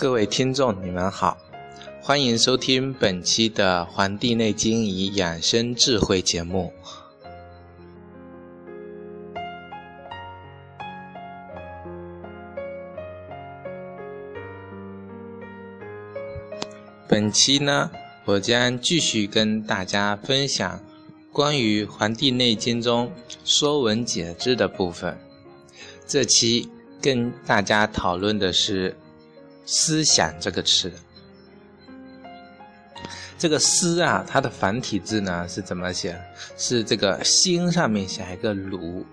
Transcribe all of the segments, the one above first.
各位听众，你们好，欢迎收听本期的《黄帝内经与养生智慧》节目。本期呢，我将继续跟大家分享关于《黄帝内经》中《说文解字》的部分。这期跟大家讨论的是。思想这个词，这个“思”啊，它的繁体字呢是怎么写？是这个心上面写一个“鲁”。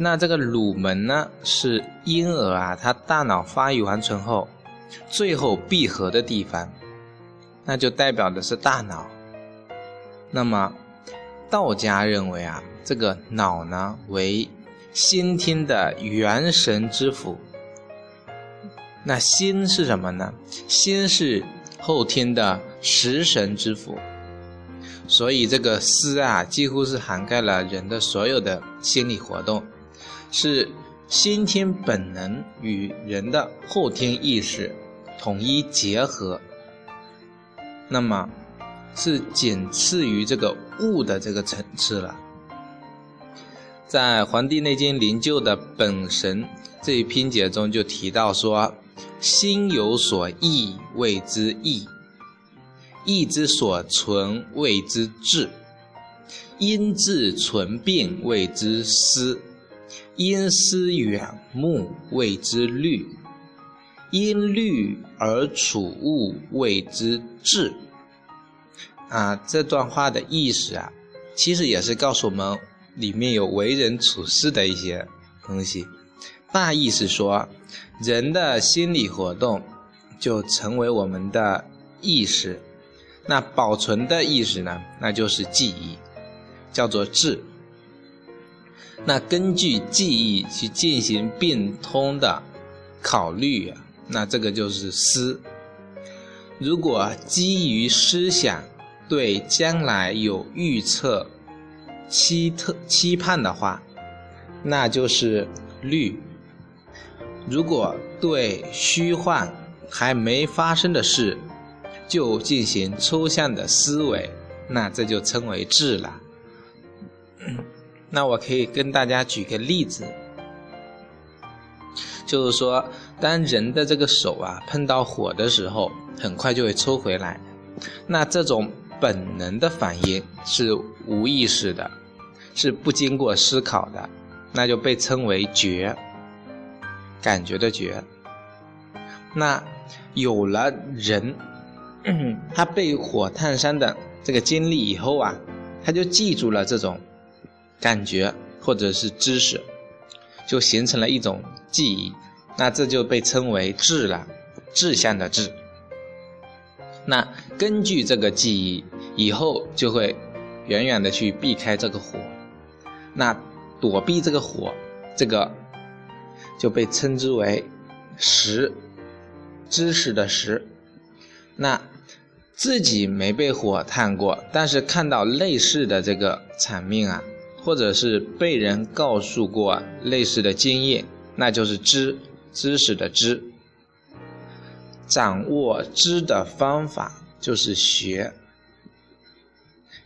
那这个鲁门呢，是婴儿啊，他大脑发育完成后，最后闭合的地方，那就代表的是大脑。那么，道家认为啊，这个脑呢为先天的元神之府。那心是什么呢？心是后天的食神之福，所以这个思啊，几乎是涵盖了人的所有的心理活动，是先天本能与人的后天意识统一结合。那么，是仅次于这个物的这个层次了。在《黄帝内经·灵柩》的本神这一篇节中就提到说。心有所忆，谓之意；意之所存，谓之志；因志存变，谓之思；因思远目，谓之虑；因虑而处物，谓之志。啊，这段话的意思啊，其实也是告诉我们里面有为人处事的一些东西。大意是说，人的心理活动就成为我们的意识，那保存的意识呢，那就是记忆，叫做智。那根据记忆去进行变通的考虑，那这个就是思。如果基于思想对将来有预测、期特期盼的话，那就是虑。如果对虚幻还没发生的事就进行抽象的思维，那这就称为智了。那我可以跟大家举个例子，就是说，当人的这个手啊碰到火的时候，很快就会抽回来，那这种本能的反应是无意识的，是不经过思考的，那就被称为觉。感觉的觉，那有了人，他被火烫伤的这个经历以后啊，他就记住了这种感觉或者是知识，就形成了一种记忆，那这就被称为志了，志向的志。那根据这个记忆，以后就会远远的去避开这个火，那躲避这个火，这个。就被称之为“识”，知识的“识”。那自己没被火烫过，但是看到类似的这个场面啊，或者是被人告诉过类似的经验，那就是知，知识的“知”。掌握知的方法就是学。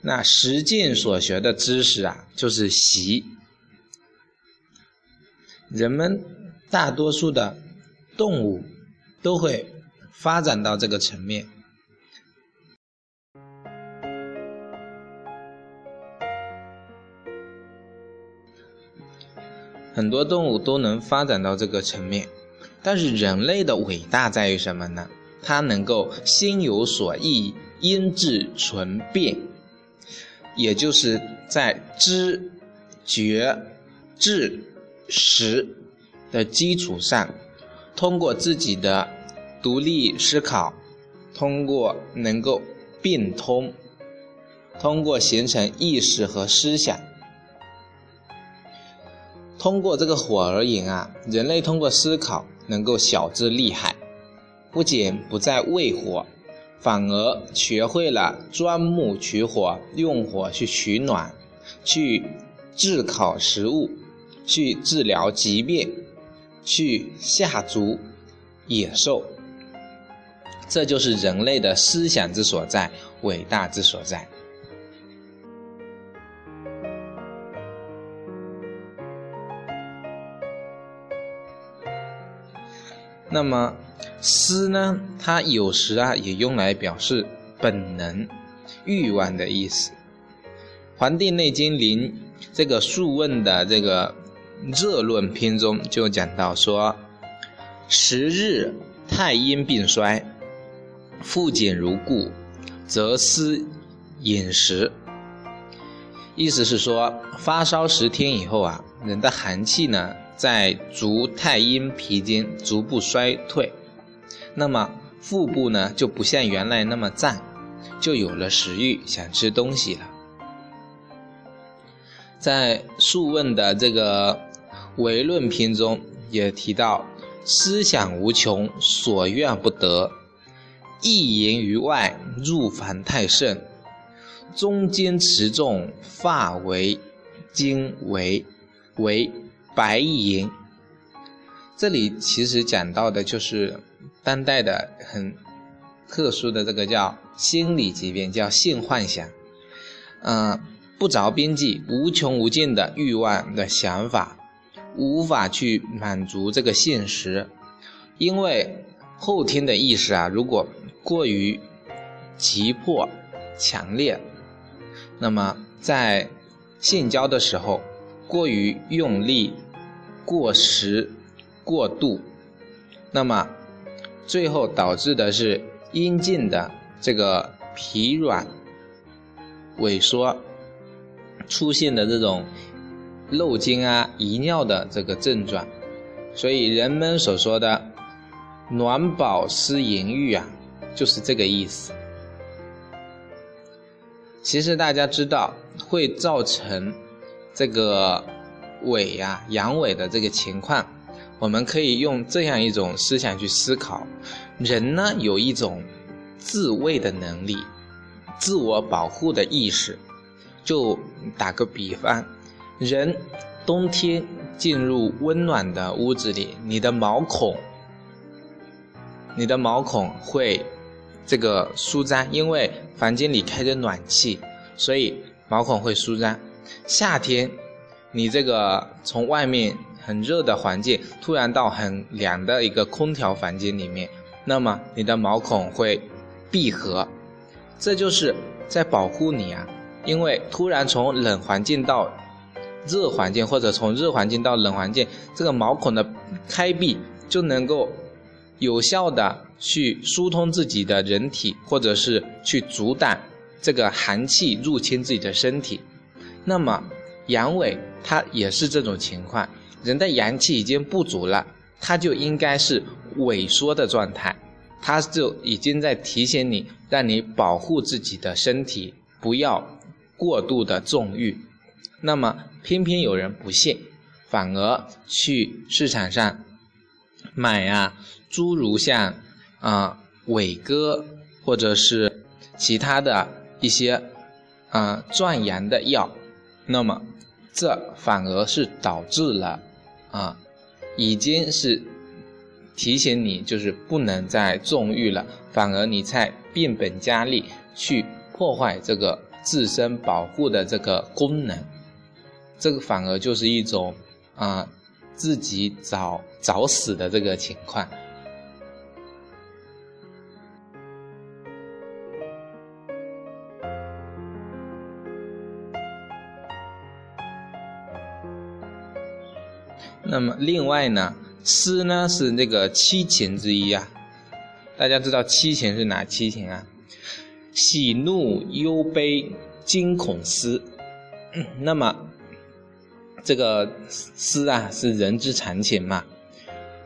那实践所学的知识啊，就是习。人们。大多数的动物都会发展到这个层面，很多动物都能发展到这个层面。但是人类的伟大在于什么呢？它能够心有所忆，因智存变，也就是在知、觉、智、识。的基础上，通过自己的独立思考，通过能够变通，通过形成意识和思想。通过这个火而言啊，人类通过思考能够晓之厉害，不仅不再畏火，反而学会了钻木取火，用火去取暖，去炙烤食物，去治疗疾病，去下逐野兽。这就是人类的思想之所在，伟大之所在。那么，思呢？它有时啊也用来表示本能、欲望的意思。《黄帝内经·临》这个《素问》的这个热论篇中就讲到说：“十日太阴病衰，复减如故，则思饮食。”意思是说，发烧十天以后啊，人的寒气呢。在足太阴脾经逐步衰退，那么腹部呢就不像原来那么胀，就有了食欲，想吃东西了。在《素问》的这个唯论篇中也提到：思想无穷，所愿不得；一言于外，入凡太甚；中间持重，发为经为为。白银，这里其实讲到的就是当代的很特殊的这个叫心理疾病，叫性幻想。嗯，不着边际、无穷无尽的欲望的想法，无法去满足这个现实，因为后天的意识啊，如果过于急迫、强烈，那么在性交的时候过于用力。过时、过度，那么最后导致的是阴茎的这个疲软、萎缩，出现的这种漏精啊、遗尿的这个症状。所以人们所说的“暖饱思淫欲”啊，就是这个意思。其实大家知道会造成这个。萎呀，阳痿的这个情况，我们可以用这样一种思想去思考：人呢有一种自卫的能力，自我保护的意识。就打个比方，人冬天进入温暖的屋子里，你的毛孔，你的毛孔会这个舒张，因为房间里开着暖气，所以毛孔会舒张。夏天。你这个从外面很热的环境，突然到很凉的一个空调房间里面，那么你的毛孔会闭合，这就是在保护你啊。因为突然从冷环境到热环境，或者从热环境到冷环境，这个毛孔的开闭就能够有效的去疏通自己的人体，或者是去阻挡这个寒气入侵自己的身体。那么阳痿。它也是这种情况，人的阳气已经不足了，它就应该是萎缩的状态，它就已经在提醒你，让你保护自己的身体，不要过度的纵欲。那么偏偏有人不信，反而去市场上买啊，诸如像啊伟哥或者是其他的一些啊壮阳的药，那么。这反而是导致了，啊，已经是提醒你，就是不能再纵欲了，反而你才变本加厉去破坏这个自身保护的这个功能，这个反而就是一种啊自己找找死的这个情况。那么另外呢，思呢是那个七情之一啊。大家知道七情是哪七情啊？喜怒忧悲惊恐思。那么这个思啊是人之常情嘛。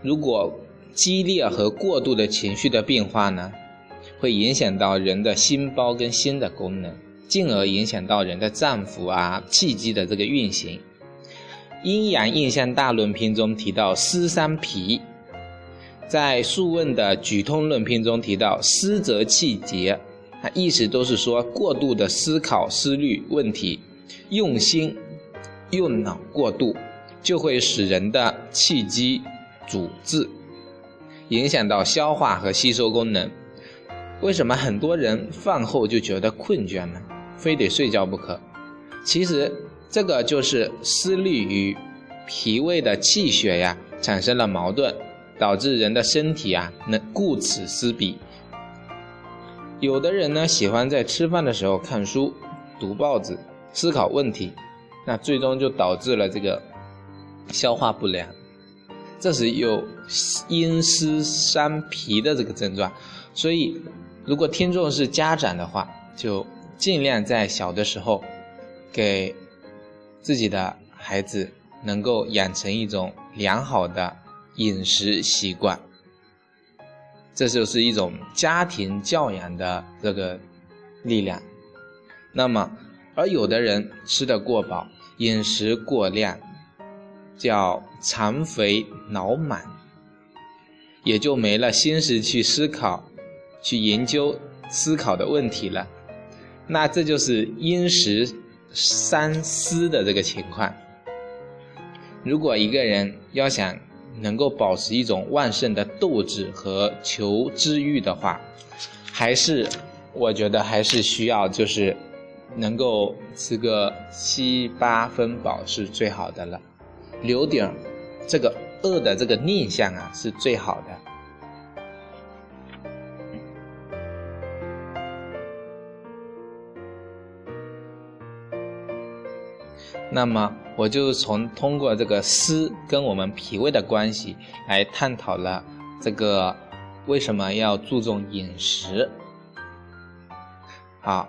如果激烈和过度的情绪的变化呢，会影响到人的心包跟心的功能。进而影响到人的脏腑啊、气机的这个运行。阴阳应象大论篇中提到思伤脾，在素问的举通论篇中提到思则气结，啊，意思都是说过度的思考思虑问题，用心用脑过度，就会使人的气机阻滞，影响到消化和吸收功能。为什么很多人饭后就觉得困倦呢？非得睡觉不可？其实这个就是思虑与脾胃的气血呀产生了矛盾，导致人的身体啊能顾此失彼。有的人呢喜欢在吃饭的时候看书、读报纸、思考问题，那最终就导致了这个消化不良，这是有阴湿伤脾的这个症状，所以。如果听众是家长的话，就尽量在小的时候，给自己的孩子能够养成一种良好的饮食习惯，这就是一种家庭教养的这个力量。那么，而有的人吃得过饱，饮食过量，叫肠肥脑满，也就没了心思去思考。去研究思考的问题了，那这就是因时三思的这个情况。如果一个人要想能够保持一种旺盛的斗志和求知欲的话，还是我觉得还是需要就是能够吃个七八分饱是最好的了，留点这个饿的这个念想啊是最好的。那么，我就从通过这个湿跟我们脾胃的关系来探讨了这个为什么要注重饮食。好，